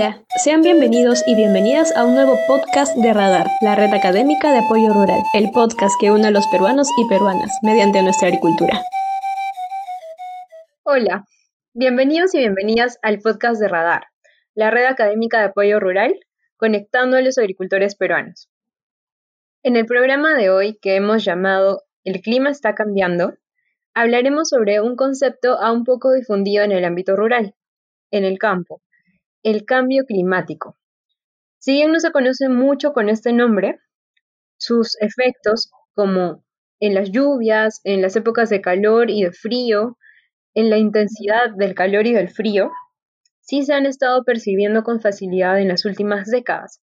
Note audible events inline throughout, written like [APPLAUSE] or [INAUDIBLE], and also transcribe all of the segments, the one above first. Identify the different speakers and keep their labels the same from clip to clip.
Speaker 1: Hola, sean bienvenidos y bienvenidas a un nuevo podcast de Radar, la red académica de apoyo rural, el podcast que une a los peruanos y peruanas mediante nuestra agricultura.
Speaker 2: Hola, bienvenidos y bienvenidas al podcast de Radar, la red académica de apoyo rural, conectando a los agricultores peruanos. En el programa de hoy, que hemos llamado El clima está cambiando, hablaremos sobre un concepto aún poco difundido en el ámbito rural, en el campo, el cambio climático. Si bien no se conoce mucho con este nombre, sus efectos, como en las lluvias, en las épocas de calor y de frío, en la intensidad del calor y del frío, sí se han estado percibiendo con facilidad en las últimas décadas.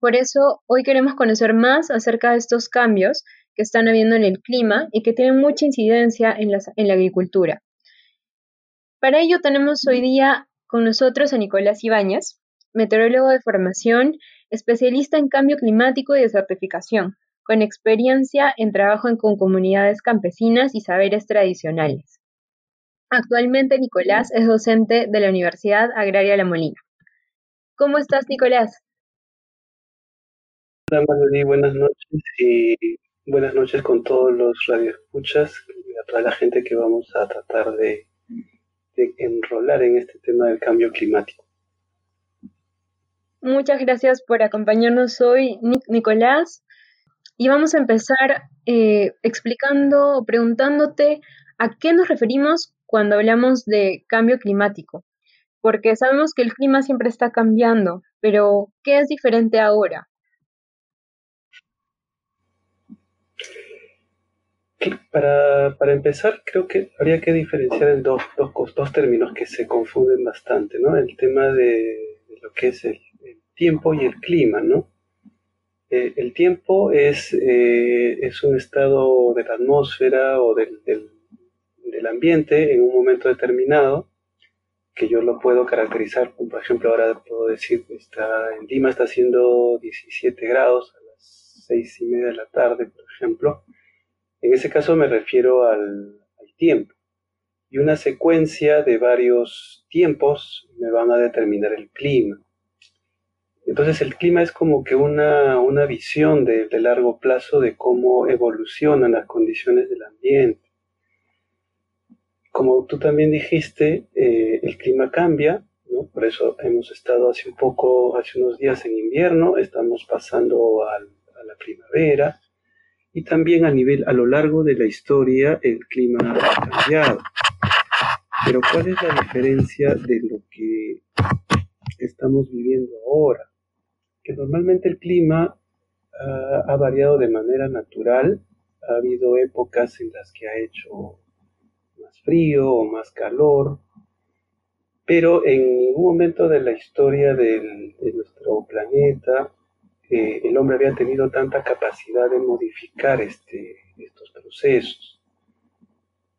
Speaker 2: Por eso, hoy queremos conocer más acerca de estos cambios que están habiendo en el clima y que tienen mucha incidencia en en la agricultura. Para ello tenemos hoy día con nosotros a Nicolás Ibáñez, meteorólogo de formación, especialista en cambio climático y desertificación, con experiencia en trabajo con comunidades campesinas y saberes tradicionales. Actualmente Nicolás es docente de la Universidad Agraria La Molina. ¿Cómo estás, Nicolás?
Speaker 3: Hola, Manuel, buenas noches y buenas noches con todos los radioescuchas y a toda la gente que vamos a tratar de enrolar en este tema del cambio climático.
Speaker 2: Muchas gracias por acompañarnos hoy, Nicolás. Y vamos a empezar eh, explicando preguntándote a qué nos referimos cuando hablamos de cambio climático. Porque sabemos que el clima siempre está cambiando, pero ¿qué es diferente ahora?
Speaker 3: Para, para, empezar, creo que habría que diferenciar en dos, dos, dos, términos que se confunden bastante, ¿no? El tema de, lo que es el, tiempo y el clima, ¿no? Eh, el tiempo es, eh, es un estado de la atmósfera o del, del, del, ambiente en un momento determinado que yo lo puedo caracterizar, por ejemplo, ahora puedo decir está, en Lima está haciendo 17 grados a las 6 y media de la tarde, por ejemplo, en ese caso me refiero al, tiempo. Y una secuencia de varios tiempos me van a determinar el clima. Entonces el clima es como que una, visión de, largo plazo de cómo evolucionan las condiciones del ambiente. Como tú también dijiste, eh, el clima cambia, por eso hemos estado hace un poco, hace unos días en invierno, estamos pasando a la primavera, y también a nivel a lo largo de la historia el clima ha cambiado. Pero ¿cuál es la diferencia de lo que estamos viviendo ahora? Que normalmente el clima uh, ha variado de manera natural, ha habido épocas en las que ha hecho más frío o más calor, pero en ningún momento de la historia de nuestro planeta el hombre había tenido tanta capacidad de modificar este, estos procesos.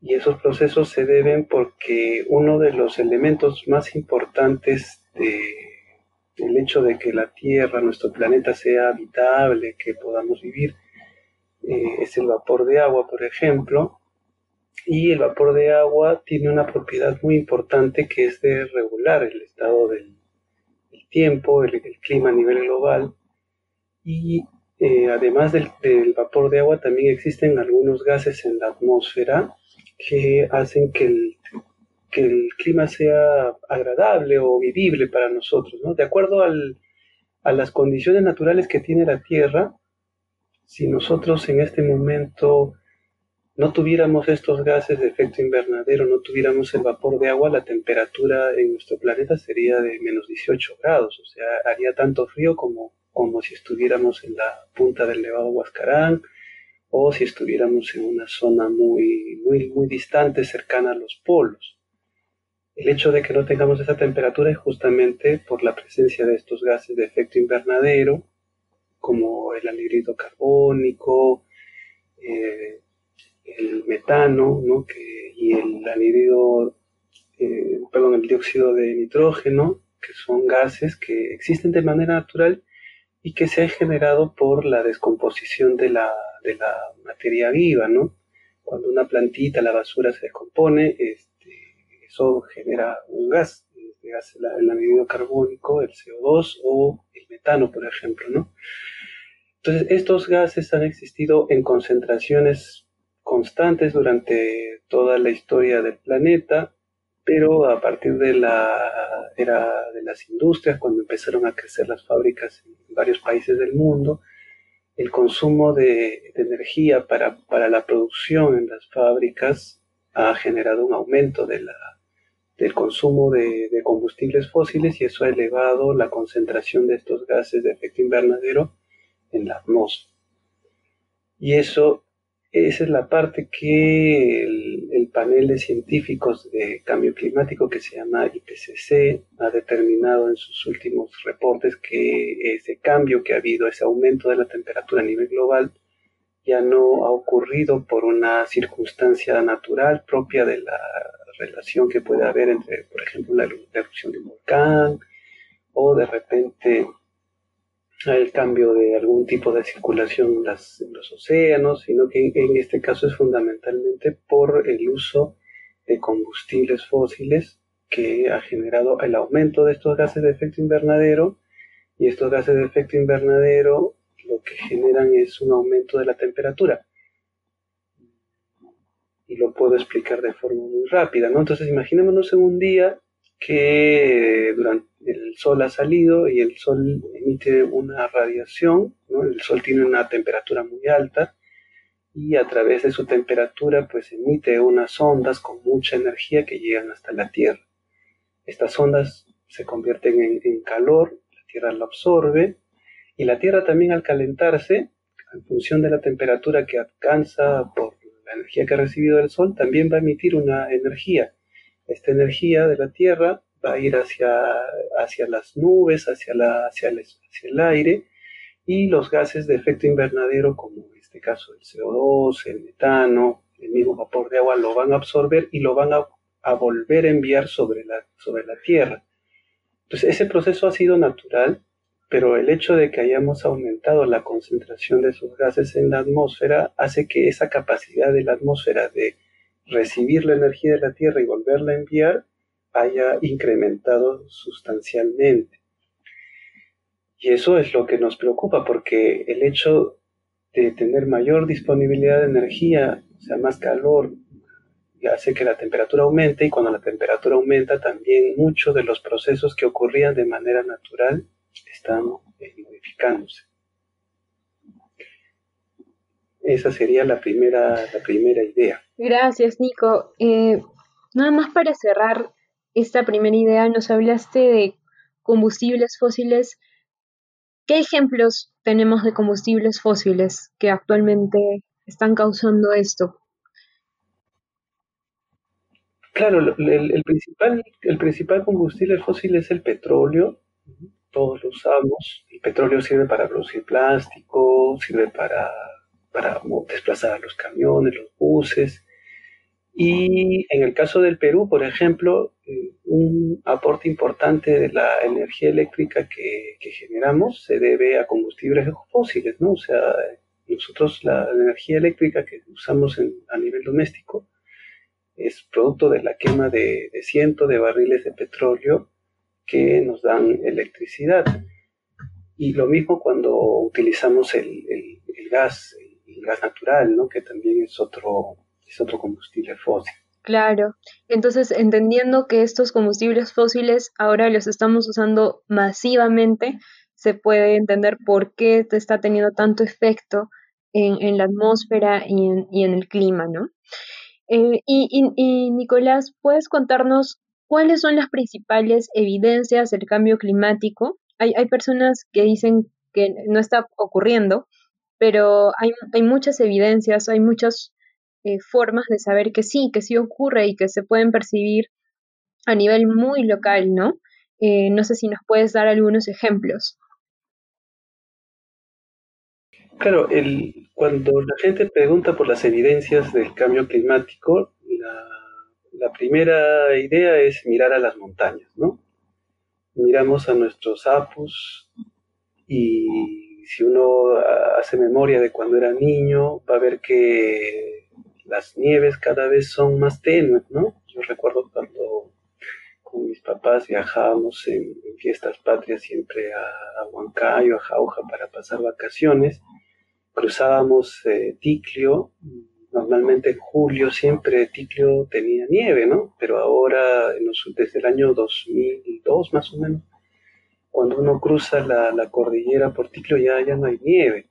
Speaker 3: Y esos procesos se deben porque uno de los elementos más importantes del hecho de que la Tierra, nuestro planeta, sea habitable, que podamos vivir, eh, es el vapor de agua, por ejemplo. Y el vapor de agua tiene una propiedad muy importante que es de regular el estado del, tiempo, el clima a nivel global y eh, además del, vapor de agua también existen algunos gases en la atmósfera que hacen que el, que el clima sea agradable o vivible para nosotros. ¿no? De acuerdo al, a las condiciones naturales que tiene la Tierra, si nosotros en este momento no tuviéramos estos gases de efecto invernadero, no tuviéramos el vapor de agua, la temperatura en nuestro planeta sería de menos 18 grados, o sea, haría tanto frío como como si estuviéramos en la punta del Nevado Huascarán o si estuviéramos en una zona muy, muy, muy distante, cercana a los polos. El hecho de que no tengamos esa temperatura es justamente por la presencia de estos gases de efecto invernadero, como el anhídrido carbónico, eh, el metano y el anhídrido, eh, perdón, el dióxido de nitrógeno, que son gases que existen de manera natural y que se ha generado por la descomposición de la, de la materia viva, ¿no? Cuando una plantita, la basura se descompone, este, eso genera un gas, gas, el anhídrido carbónico, el CO2 o el metano, por ejemplo, ¿no? Entonces, estos gases han existido en concentraciones constantes durante toda la historia del planeta, pero a partir de la era de las industrias, cuando empezaron a crecer las fábricas en varios países del mundo, el consumo de, energía para, la producción en las fábricas ha generado un aumento de la, del consumo de, de, combustibles fósiles y eso ha elevado la concentración de estos gases de efecto invernadero en la atmósfera. Y eso esa es la parte que el, panel de científicos de cambio climático que se llama IPCC ha determinado en sus últimos reportes que ese cambio que ha habido, ese aumento de la temperatura a nivel global, ya no ha ocurrido por una circunstancia natural propia de la relación que puede haber entre, por ejemplo, la erupción de un volcán o de repente el cambio de algún tipo de circulación en, los océanos, sino que en este caso es fundamentalmente por el uso de combustibles fósiles que ha generado el aumento de estos gases de efecto invernadero y estos gases de efecto invernadero lo que generan es un aumento de la temperatura. Y lo puedo explicar de forma muy rápida, ¿no? Entonces imaginémonos en un día que durante el sol ha salido y el sol emite una radiación, el sol tiene una temperatura muy alta y a través de su temperatura pues emite unas ondas con mucha energía que llegan hasta la Tierra. Estas ondas se convierten en, calor, la Tierra lo absorbe y la Tierra también al calentarse, en función de la temperatura que alcanza por la energía que ha recibido del Sol, también va a emitir una energía esta energía de la Tierra va a ir hacia, hacia las nubes, hacia, la, hacia, el, hacia el aire, y los gases de efecto invernadero, como en este caso el CO2, el metano, el mismo vapor de agua, lo van a absorber y lo van a, volver a enviar sobre la, sobre la Tierra. Entonces, ese proceso ha sido natural, pero el hecho de que hayamos aumentado la concentración de esos gases en la atmósfera hace que esa capacidad de la atmósfera de recibir la energía de la Tierra y volverla a enviar haya incrementado sustancialmente. Y eso es lo que nos preocupa, porque el hecho de tener mayor disponibilidad de energía, o sea, más calor, hace que la temperatura aumente y cuando la temperatura aumenta también muchos de los procesos que ocurrían de manera natural están modificándose. Esa sería la primera, la primera idea.
Speaker 2: Gracias, Nico. Eh, nada más para cerrar esta primera idea, nos hablaste de combustibles fósiles. ¿Qué ejemplos tenemos de combustibles fósiles que actualmente están causando esto?
Speaker 3: Claro, el, principal, el principal combustible fósil es el petróleo. Todos lo usamos. El petróleo sirve para producir plástico, sirve para para desplazar los camiones, los buses. Y en el caso del Perú, por ejemplo, eh, un aporte importante de la energía eléctrica que, generamos se debe a combustibles fósiles, ¿no? O sea, nosotros la, energía eléctrica que usamos a nivel doméstico es producto de la quema de, cientos de barriles de petróleo que nos dan electricidad. Y lo mismo cuando utilizamos el, el gas, gas natural, ¿no? que también es otro, es otro combustible fósil.
Speaker 2: Claro, entonces entendiendo que estos combustibles fósiles ahora los estamos usando masivamente, se puede entender por qué está teniendo tanto efecto en, la atmósfera y en, el clima, ¿no? Eh, y, y Nicolás, ¿puedes contarnos cuáles son las principales evidencias del cambio climático? Hay, hay personas que dicen que no está ocurriendo, pero hay, hay muchas evidencias, hay muchas eh, formas de saber que sí, que sí ocurre y que se pueden percibir a nivel muy local, ¿no? Eh, no sé si nos puedes dar algunos ejemplos.
Speaker 3: Claro, el, cuando la gente pregunta por las evidencias del cambio climático, la, la primera idea es mirar a las montañas, ¿no? Miramos a nuestros apus y si uno hace memoria de cuando era niño, va a ver que las nieves cada vez son más tenues, ¿no? Yo recuerdo cuando con mis Paz viajábamos en, fiestas patrias siempre a, Huancayo, a Jauja para pasar vacaciones. Cruzábamos eh, Ticlio, normalmente en julio siempre Ticlio tenía nieve, ¿no? Pero ahora, desde el año 2002 más o menos, cuando uno cruza la, cordillera por Ticlio ya, ya no hay nieve.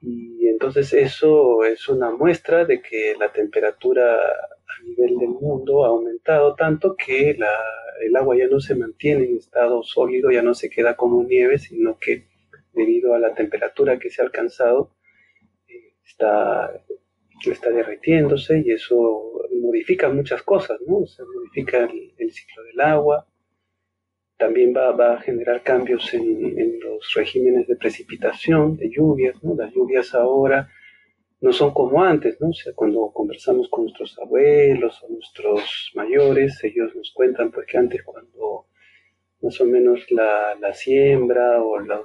Speaker 3: Y entonces eso es una muestra de que la temperatura a nivel del mundo ha aumentado tanto que el agua ya no se mantiene en estado sólido, ya no se queda como nieve, sino que debido a la temperatura que se ha alcanzado, eh, está, está derritiéndose y eso modifica muchas cosas, ¿no? Se modifica el, ciclo del agua, también va, a generar cambios en, en, los regímenes de precipitación, de lluvias, ¿no? Las lluvias ahora no son como antes, ¿no? O sea, cuando conversamos con nuestros abuelos o nuestros mayores, ellos nos cuentan pues que antes cuando más o menos la, siembra o la,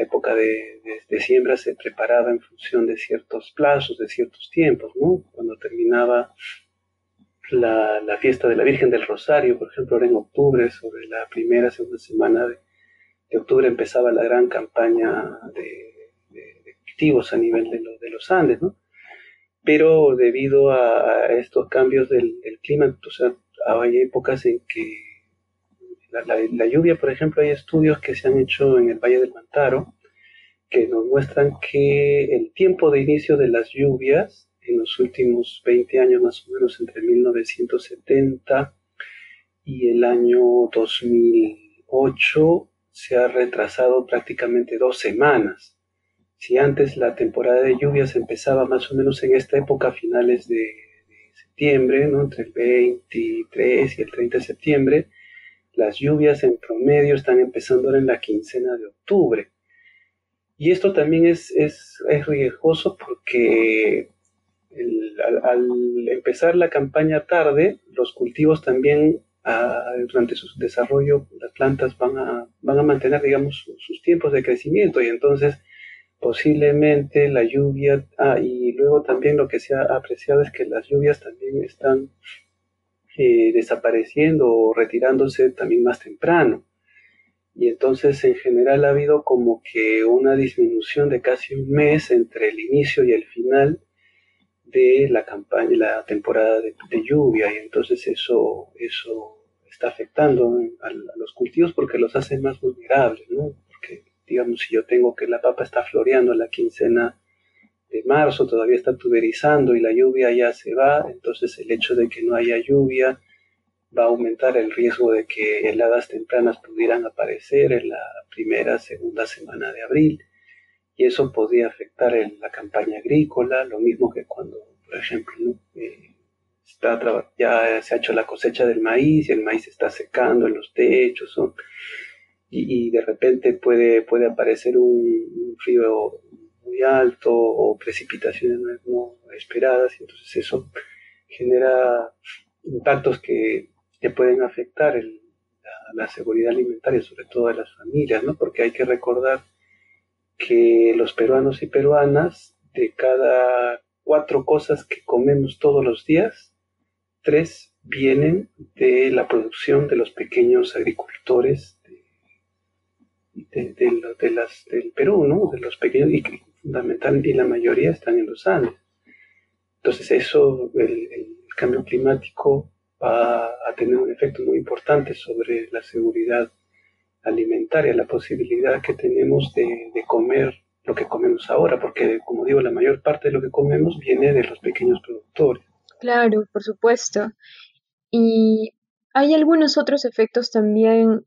Speaker 3: época de, siembra se preparaba en función de ciertos plazos, de ciertos tiempos, ¿no? Cuando terminaba la, fiesta de la Virgen del Rosario, por ejemplo, ahora en octubre, sobre la primera, segunda semana de, de octubre empezaba la gran campaña de a nivel de, los Andes, ¿no? Pero debido a, estos cambios del, clima, sea, hay épocas en que la, lluvia, por ejemplo, hay estudios que se han hecho en el Valle del Mantaro que nos muestran que el tiempo de inicio de las lluvias en los últimos 20 años, más o menos entre 1970 y el año 2008, se ha retrasado prácticamente dos semanas. Si antes la temporada de lluvias empezaba más o menos en esta época, finales de, septiembre, ¿no? entre el 23 y el 30 de septiembre, las lluvias en promedio están empezando ahora en la quincena de octubre. Y esto también es, es, riesgoso porque al, empezar la campaña tarde, los cultivos también ah, durante su desarrollo, las plantas van a, van a mantener, digamos, sus tiempos de crecimiento y entonces posiblemente la lluvia, ah, y luego también lo que se ha apreciado es que las lluvias también están eh, desapareciendo o retirándose también más temprano. Y entonces en general ha habido como que una disminución de casi un mes entre el inicio y el final de la campaña, la temporada de, lluvia, y entonces eso, eso está afectando a, a, los cultivos porque los hace más vulnerables, ¿no? Porque digamos, si yo tengo que la papa está floreando la quincena de marzo, todavía está tuberizando y la lluvia ya se va, entonces el hecho de que no haya lluvia va a aumentar el riesgo de que heladas tempranas pudieran aparecer en la primera, segunda semana de abril y eso podría afectar la campaña agrícola, lo mismo que cuando, por ejemplo, eh, está, ya se ha hecho la cosecha del maíz y el maíz está secando en los techos y, de repente puede, puede aparecer un, frío muy alto o precipitaciones no, esperadas y entonces eso genera impactos que, pueden afectar la, la, seguridad alimentaria, sobre todo de las familias, ¿no? porque hay que recordar que los peruanos y peruanas, de cada cuatro cosas que comemos todos los días, tres vienen de la producción de los pequeños agricultores de, las, del Perú, ¿no? De los pequeños y fundamental y la mayoría están en los Andes. Entonces eso, el, cambio climático va a tener un efecto muy importante sobre la seguridad alimentaria, la posibilidad que tenemos de, de, comer lo que comemos ahora, porque como digo, la mayor parte de lo que comemos viene de los pequeños productores.
Speaker 2: Claro, por supuesto. Y hay algunos otros efectos también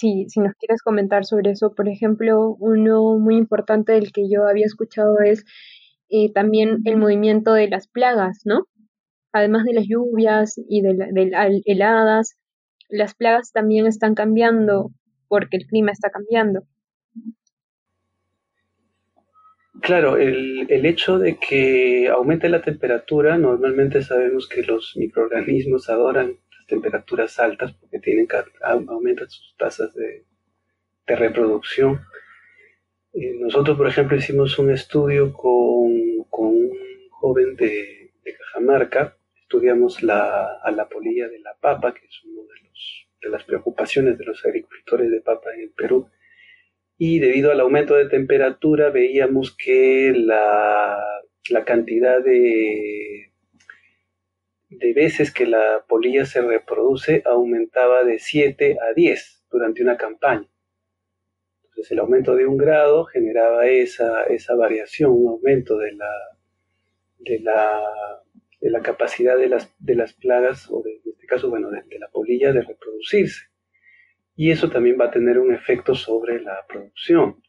Speaker 2: si, si nos quieres comentar sobre eso, por ejemplo, uno muy importante del que yo había escuchado es eh, también el movimiento de las plagas, ¿no? Además de las lluvias y de, las heladas, las plagas también están cambiando porque el clima está cambiando.
Speaker 3: Claro, el, el, hecho de que aumente la temperatura, normalmente sabemos que los microorganismos adoran temperaturas altas porque tienen aumentan sus tasas de, reproducción. Eh, nosotros, por ejemplo, hicimos un estudio con, un joven de, Cajamarca, estudiamos la, a la polilla de la papa, que es uno de los las preocupaciones de los agricultores de papa en el Perú. Y debido al aumento de temperatura veíamos que la, la cantidad de, de veces que la polilla se reproduce aumentaba de 7 a 10 durante una campaña. Entonces el aumento de un grado generaba esa, esa variación, un aumento de la, de la, de la capacidad de las, de las plagas, o de, en este caso, bueno, de, la polilla de reproducirse. Y eso también va a tener un efecto sobre la producción.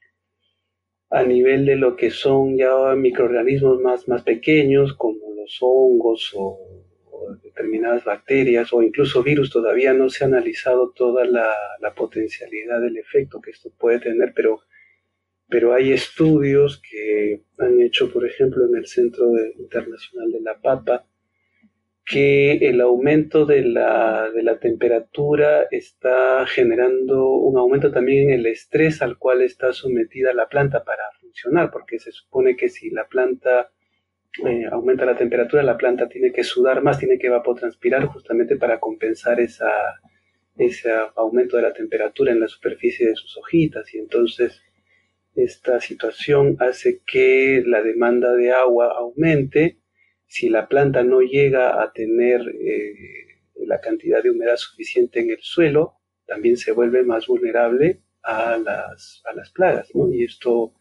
Speaker 3: A nivel de lo que son ya microorganismos más, más pequeños, como los hongos o, determinadas bacterias o incluso virus, todavía no se ha analizado toda la, la potencialidad del efecto que esto puede tener, pero pero hay estudios que han hecho, por ejemplo, en el Centro Internacional de la Papa, que el aumento de la, de la, temperatura está generando un aumento también en el estrés al cual está sometida la planta para funcionar, porque se supone que si la planta eh, aumenta la temperatura, la planta tiene que sudar más, tiene que evapotranspirar justamente para compensar esa, ese aumento de la temperatura en la superficie de sus hojitas. Y entonces esta situación hace que la demanda de agua aumente. Si la planta no llega a tener eh, la cantidad de humedad suficiente en el suelo, también se vuelve más vulnerable a las, a las plagas. Y esto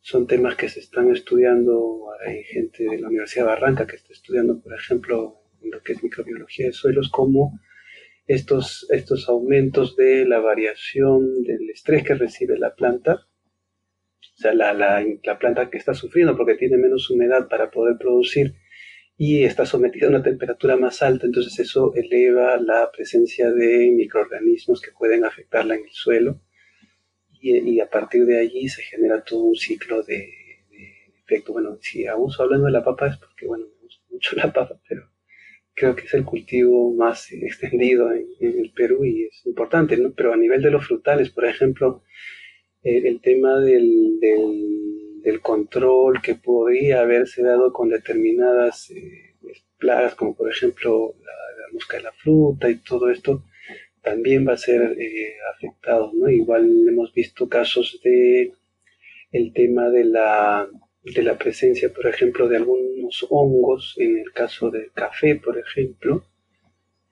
Speaker 3: son temas que se están estudiando. Hay gente de la Universidad de Barranca que está estudiando, por ejemplo, en lo que es microbiología de suelos, cómo estos, estos aumentos de la variación del estrés que recibe la planta o sea, la, la, la, planta que está sufriendo porque tiene menos humedad para poder producir y está sometida a una temperatura más alta, entonces eso eleva la presencia de microorganismos que pueden afectarla en el suelo y, y a partir de allí se genera todo un ciclo de, de, efecto. Bueno, si aún hablando de la papa es porque, bueno, me gusta mucho la papa, pero creo que es el cultivo más [LAUGHS] extendido en, en el Perú y es importante, ¿no? Pero a nivel de los frutales, por ejemplo, el tema del, del, control que podría haberse dado con determinadas eh, plagas, como por ejemplo la, mosca de la fruta y todo esto, también va a ser eh, afectado. ¿no? Igual hemos visto casos de el tema de la, de la presencia, por ejemplo, de algunos hongos, en el caso del café, por ejemplo,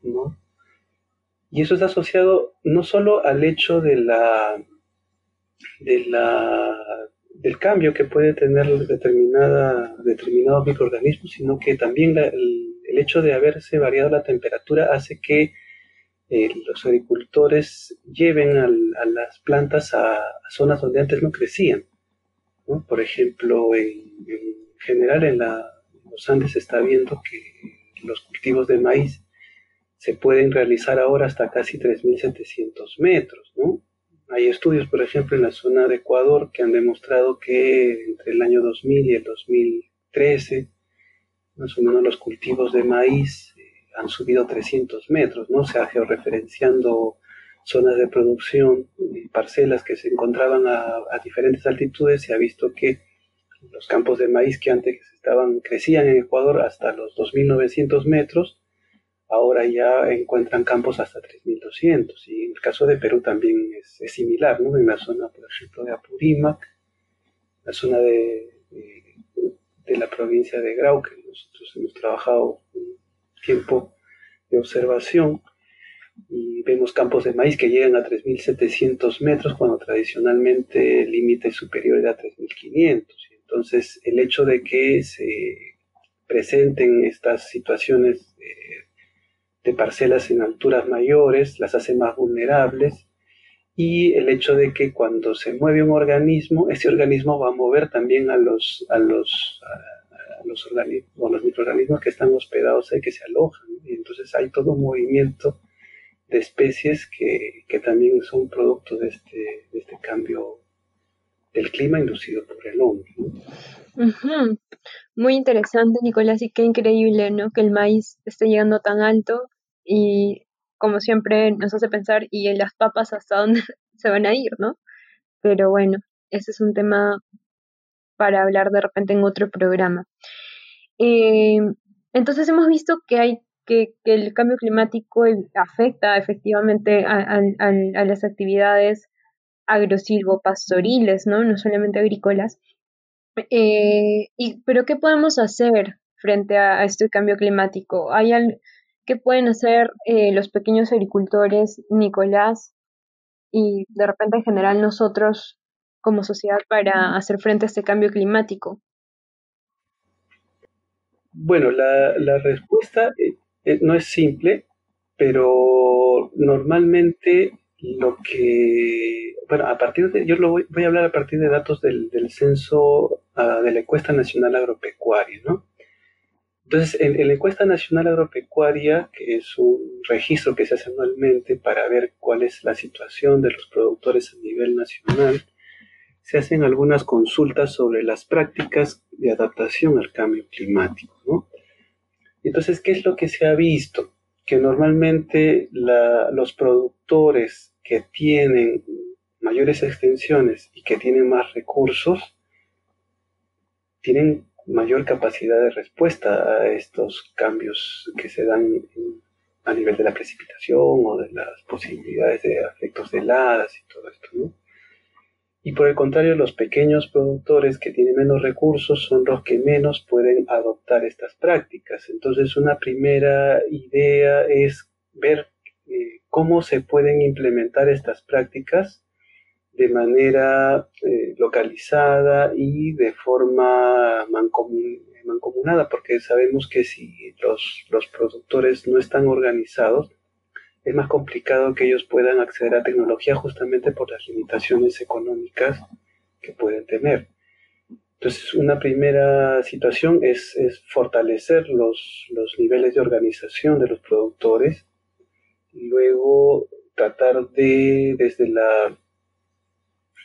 Speaker 3: ¿no? Y eso es asociado no solo al hecho de la, de la, del cambio que puede tener determinada, determinados microorganismos, sino que también el, hecho de haberse variado la temperatura hace que eh, los agricultores lleven a las plantas a, zonas donde antes no crecían. Por ejemplo, en, general en, la, los Andes se está viendo que los cultivos de maíz se pueden realizar ahora hasta casi 3.700 metros, ¿no? Hay estudios, por ejemplo, en la zona de Ecuador que han demostrado que entre el año 2000 y el 2013, más o menos los cultivos de maíz eh, han subido 300 metros, ¿no? O sea, georreferenciando zonas de producción y parcelas que se encontraban a, a, diferentes altitudes, se ha visto que los campos de maíz que antes estaban, crecían en Ecuador hasta los 2.900 metros, ahora ya encuentran campos hasta 3.200 y en el caso de Perú también es, similar, ¿no? En la zona, por ejemplo, de Apurímac, la zona de, de, la provincia de Grau, que nosotros hemos trabajado un tiempo de observación y vemos campos de maíz que llegan a 3.700 metros cuando tradicionalmente el límite superior era 3.500. Entonces, el hecho de que se presenten estas situaciones de parcelas en alturas mayores, las hace más vulnerables y el hecho de que cuando se mueve un organismo, ese organismo va a mover también a los, a los, a los organismos, los microorganismos que están hospedados ahí, que se alojan. Y entonces hay todo un movimiento de especies que, que también son producto de este, este cambio del clima inducido por el hombre.
Speaker 2: Muy interesante, Nicolás, y qué increíble, ¿no? Que el maíz esté llegando tan alto y como siempre nos hace pensar, ¿y las papas hasta dónde [LAUGHS] se van a ir, no? Pero bueno, ese es un tema para hablar de repente en otro programa. Eh, entonces hemos visto que hay que, el cambio climático afecta efectivamente a, las actividades agrosilvopastoriles, ¿no? No solamente agrícolas. Eh, y, pero ¿qué podemos hacer frente a, este cambio climático? ¿Hay ¿Qué pueden hacer eh, los pequeños agricultores, Nicolás, y de repente en general nosotros como sociedad para hacer frente a este cambio climático?
Speaker 3: Bueno, la, respuesta eh, eh, no es simple, pero normalmente lo que, bueno, a partir de, yo lo voy, voy a hablar a partir de datos del, del censo uh, de la encuesta nacional agropecuaria, ¿no? Entonces, en, la encuesta nacional agropecuaria, que es un registro que se hace anualmente para ver cuál es la situación de los productores a nivel nacional, se hacen algunas consultas sobre las prácticas de adaptación al cambio climático. ¿no? Entonces, ¿qué es lo que se ha visto? Que normalmente los productores que tienen mayores extensiones y que tienen más recursos, tienen mayor capacidad de respuesta a estos cambios que se dan a nivel de la precipitación o de las posibilidades de efectos de heladas y todo esto, ¿no? y por el contrario los pequeños productores que tienen menos recursos son los que menos pueden adoptar estas prácticas. Entonces una primera idea es ver eh, cómo se pueden implementar estas prácticas de manera eh, localizada y de forma mancomunada, porque sabemos que si los, los productores no están organizados, es más complicado que ellos puedan acceder a tecnología justamente por las limitaciones económicas que pueden tener. Entonces, una primera situación es, fortalecer los, los, niveles de organización de los productores, luego tratar de, desde la,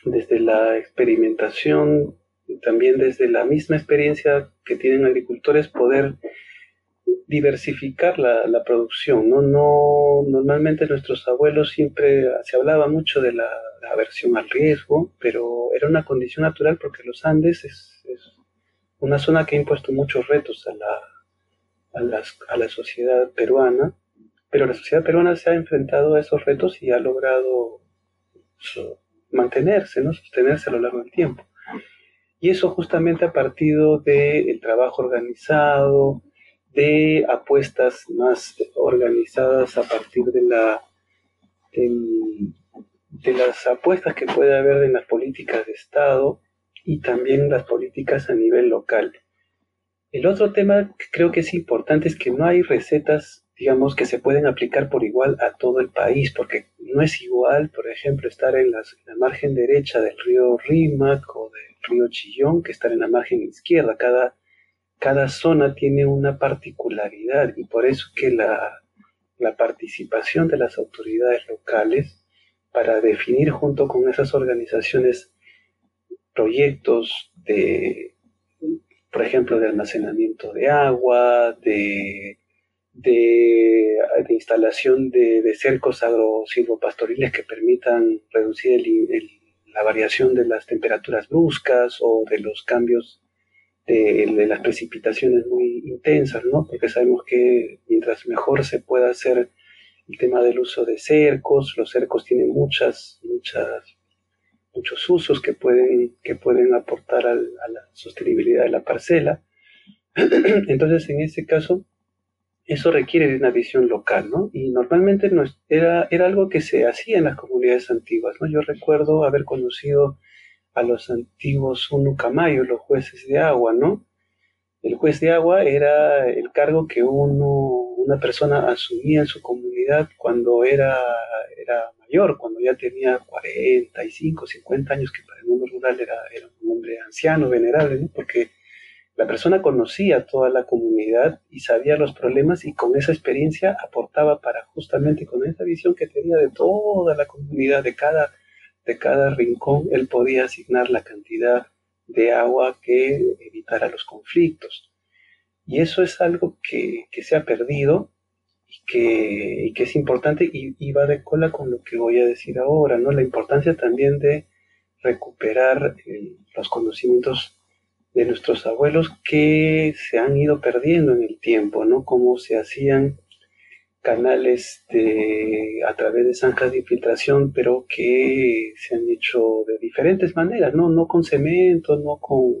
Speaker 3: desde la experimentación, también desde la misma experiencia que tienen agricultores, poder diversificar la, producción, ¿no? ¿no? Normalmente nuestros abuelos siempre se hablaba mucho de la, aversión al riesgo, pero era una condición natural porque los Andes es, una zona que ha impuesto muchos retos a la, a, la sociedad peruana, pero la sociedad peruana se ha enfrentado a esos retos y ha logrado mantenerse, ¿no? sostenerse a lo largo del tiempo. Y eso justamente a partir del trabajo organizado, de apuestas más organizadas a partir de la de, las apuestas que puede haber en las políticas de Estado y también las políticas a nivel local. El otro tema que creo que es importante es que no hay recetas, digamos, que se pueden aplicar por igual a todo el país, porque no es igual, por ejemplo, estar en, la margen derecha del río Rímac o del río Chillón que estar en la margen izquierda. Cada cada zona tiene una particularidad y por eso que la, participación de las autoridades locales para definir junto con esas organizaciones proyectos de, por ejemplo, de almacenamiento de agua, de, de, instalación de, cercos agrosilvopastoriles que permitan reducir la variación de las temperaturas bruscas o de los cambios de, las precipitaciones muy intensas, ¿no? Porque sabemos que mientras mejor se pueda hacer el tema del uso de cercos, los cercos tienen muchas, muchas, muchos usos que pueden, que pueden aportar a la sostenibilidad de la parcela. [CLEARS THROAT] Entonces, en ese caso, eso requiere de una visión local, ¿no? Y normalmente no era, era algo que se hacía en las comunidades antiguas, ¿no? Yo recuerdo haber conocido a los antiguos unucamayos, los jueces de agua, ¿no? El juez de agua era el cargo que uno, una persona asumía en su comunidad cuando era, era mayor, cuando ya tenía 45, 50 años, que para el mundo rural era, era un hombre anciano, venerable, ¿no? Porque la persona conocía toda la comunidad y sabía los problemas y con esa experiencia aportaba para justamente con esa visión que tenía de toda la comunidad, de cada de cada rincón, él podía asignar la cantidad de agua que evitara los conflictos. Y eso es algo que, se ha perdido y que, que es importante y, va de cola con lo que voy a decir ahora, ¿no? La importancia también de recuperar eh, los conocimientos de nuestros abuelos que se han ido perdiendo en el tiempo, ¿no? Cómo se hacían canales de, a través de zanjas de infiltración, pero que se han hecho de diferentes maneras, no, no con cemento, no con,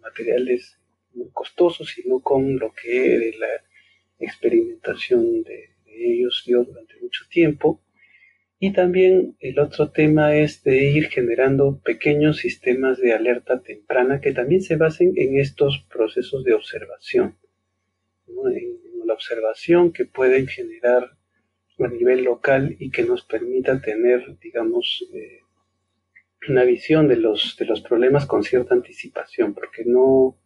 Speaker 3: materiales muy costosos, sino con lo que la experimentación de, ellos dio durante mucho tiempo. Y también el otro tema es de ir generando pequeños sistemas de alerta temprana que también se basen en estos procesos de observación la observación que pueden generar a nivel local y que nos permita tener, digamos, eh, una visión de los, de los problemas con cierta anticipación, porque no,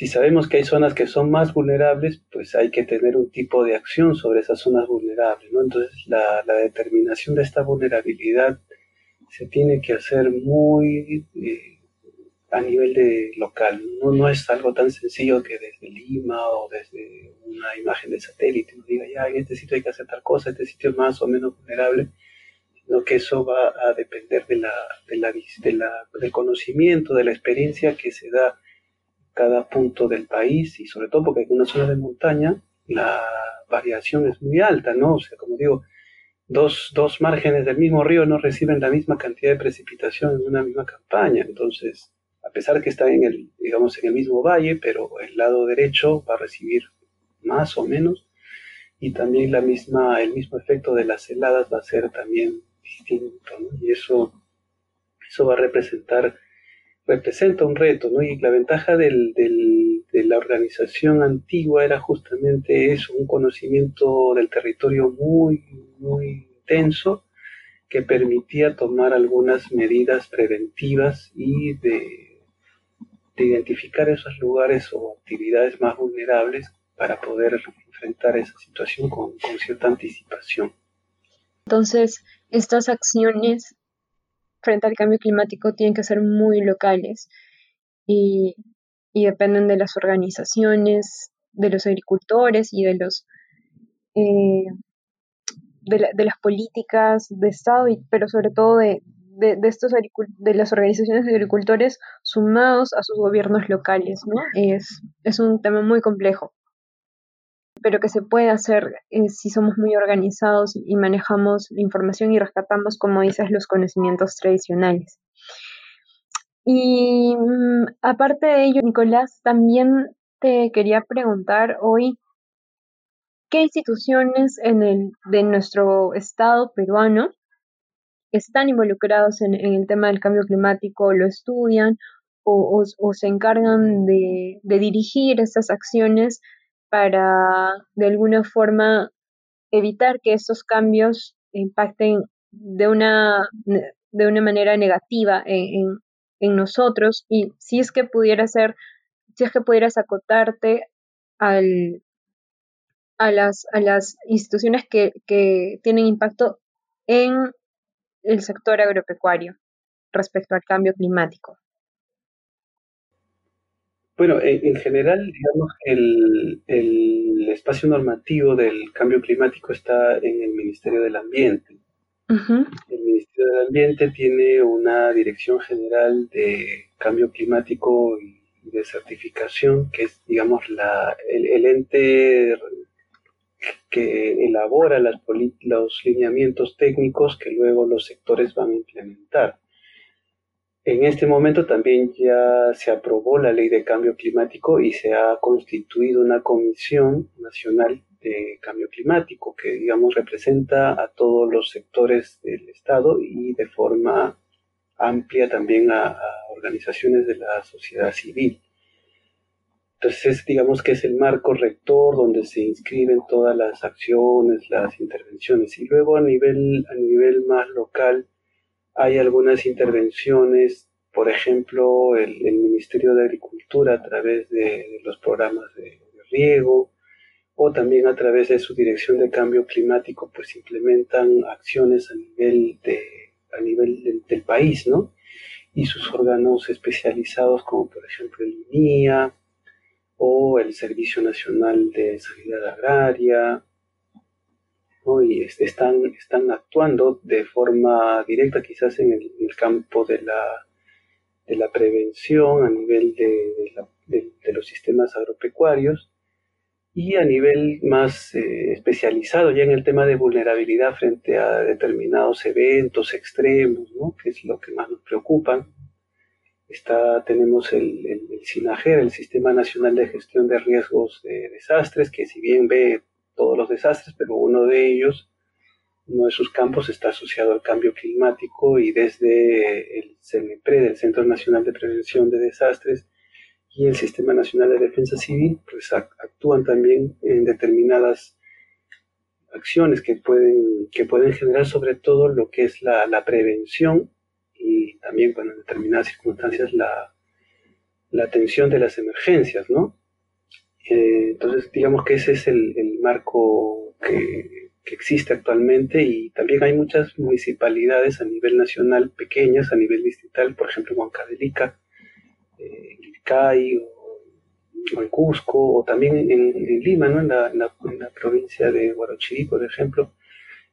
Speaker 3: si sabemos que hay zonas que son más vulnerables, pues hay que tener un tipo de acción sobre esas zonas vulnerables. Entonces la, determinación de esta vulnerabilidad se tiene que hacer muy eh, a nivel de local. No, no es algo tan sencillo que desde Lima o desde una imagen de satélite nos diga, ya, en este sitio hay que hacer tal cosa, este sitio es más o menos vulnerable, sino que eso va a depender de la, de la, de la, del conocimiento, de la experiencia que se da cada punto del país y sobre todo porque en una zona de montaña la variación es muy alta, ¿no? O sea, como digo, dos, dos márgenes del mismo río no reciben la misma cantidad de precipitación en una misma campaña, entonces a pesar que está en el, digamos, en el mismo valle, pero el lado derecho va a recibir más o menos, y también la misma, el mismo efecto de las heladas va a ser también distinto, y eso, eso va a representar, representa un reto, ¿no? y la ventaja del, de la organización antigua era justamente eso, un conocimiento del territorio muy, muy intenso, que permitía tomar algunas medidas preventivas y de identificar esos lugares o actividades más vulnerables para poder enfrentar esa situación con, cierta anticipación.
Speaker 2: Entonces, estas acciones frente al cambio climático tienen que ser muy locales y, dependen de las organizaciones, de los agricultores y de los eh, de, las políticas de Estado, pero sobre todo de, de, estos de las organizaciones de agricultores sumados a sus gobiernos locales, ¿no? Es, es un tema muy complejo, pero que se puede hacer eh, si somos muy organizados y manejamos la información y rescatamos, como dices, los conocimientos tradicionales. Y mm, aparte de ello, Nicolás, también te quería preguntar hoy, ¿qué instituciones en el, de nuestro Estado peruano están involucrados en, el tema del cambio climático, lo estudian o, se encargan de, dirigir estas acciones para de alguna forma evitar que estos cambios impacten de una, de una manera negativa en, nosotros y si es que pudiera ser, si es que pudieras acotarte al, a, las, a las instituciones que, que tienen impacto en el sector agropecuario respecto al cambio climático?
Speaker 3: Bueno, en, general, digamos, el, el, espacio normativo del cambio climático está en el Ministerio del Ambiente. El Ministerio del Ambiente tiene una dirección general de cambio climático y de certificación, que es, digamos, la, el, el ente que elabora las, los lineamientos técnicos que luego los sectores van a implementar. En este momento también ya se aprobó la ley de cambio climático y se ha constituido una comisión nacional de cambio climático que, digamos, representa a todos los sectores del Estado y de forma amplia también a organizaciones de la sociedad civil. Entonces, digamos que es el marco rector donde se inscriben todas las acciones, las intervenciones. Y luego a nivel, a nivel más local hay algunas intervenciones, por ejemplo, el, Ministerio de Agricultura a través de, los programas de, riego o también a través de su dirección de cambio climático, pues implementan acciones a nivel, de, a nivel del, país, ¿no? Y sus órganos especializados como por ejemplo el INIA, o el Servicio Nacional de Sanidad Agraria, y están, están actuando de forma directa quizás en el, campo de la, de la prevención a nivel de, los sistemas agropecuarios y a nivel más eh, especializado ya en el tema de vulnerabilidad frente a determinados eventos extremos, ¿no? que es lo que más nos preocupa. Está, tenemos el, el, el SINAGER, el Sistema Nacional de Gestión de Riesgos de Desastres, que si bien ve todos los desastres, pero uno de ellos, uno de sus campos está asociado al cambio climático y desde el CNPRE, del Centro Nacional de Prevención de Desastres, y el Sistema Nacional de Defensa Civil, pues actúan también en determinadas acciones que pueden, que pueden generar sobre todo lo que es la, prevención y también, bueno, en determinadas circunstancias la atención de las emergencias, ¿no? Eh, entonces, digamos que ese es el, el marco que, existe actualmente y también hay muchas municipalidades a nivel nacional pequeñas, a nivel distrital, por ejemplo, Huancavelica, eh, o, en Cusco, o también en, Lima, ¿no? en, la, en, la, provincia de Huarochirí, por ejemplo,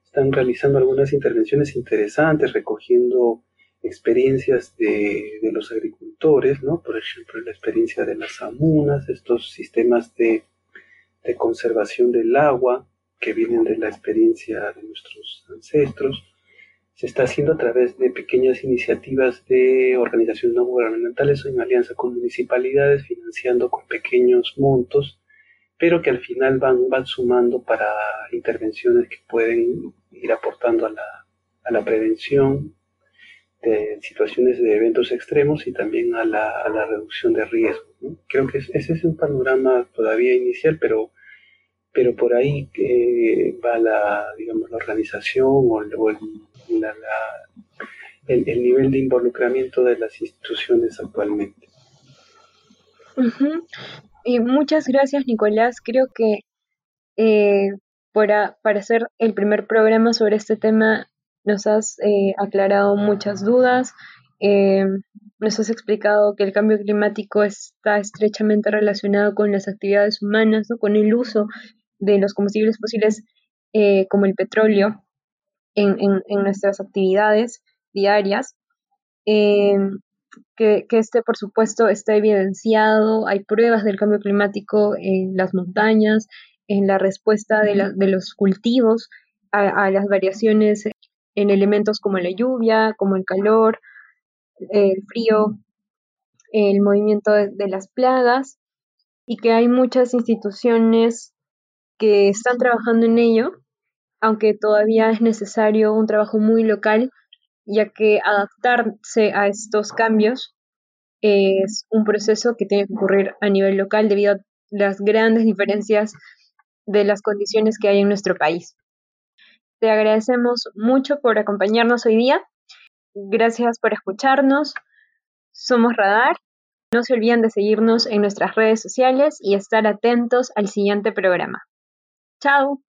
Speaker 3: están realizando algunas intervenciones interesantes, recogiendo experiencias de, de, los agricultores, ¿no? Por ejemplo, la experiencia de las amunas, estos sistemas de, de, conservación del agua que vienen de la experiencia de nuestros ancestros, se está haciendo a través de pequeñas iniciativas de organizaciones no gubernamentales o en alianza con municipalidades, financiando con pequeños montos, pero que al final van, van sumando para intervenciones que pueden ir aportando a la, a la prevención de situaciones de eventos extremos y también a la, reducción de riesgos. ¿no? Creo que ese es un panorama todavía inicial, pero pero por ahí eh, va la, digamos, la organización o, el, el, el, nivel de involucramiento de las instituciones actualmente.
Speaker 2: Y muchas gracias, Nicolás. Creo que eh, para, para hacer el primer programa sobre este tema nos has eh, aclarado muchas dudas, eh, nos has explicado que el cambio climático está estrechamente relacionado con las actividades humanas, ¿no? con el uso de los combustibles fósiles eh, como el petróleo en, en, en, nuestras actividades diarias, que, que, este por supuesto está evidenciado, hay pruebas del cambio climático en las montañas, en la respuesta de, la, de los cultivos a, a, las variaciones en elementos como la lluvia, como el calor, el frío, el movimiento de, las plagas, y que hay muchas instituciones que están trabajando en ello, aunque todavía es necesario un trabajo muy local, ya que adaptarse a estos cambios es un proceso que tiene que ocurrir a nivel local debido a las grandes diferencias de las condiciones que hay en nuestro país. Te agradecemos mucho por acompañarnos hoy día. Gracias por escucharnos. Somos Radar. No se olviden de seguirnos en nuestras redes sociales y estar atentos al siguiente programa. Chao.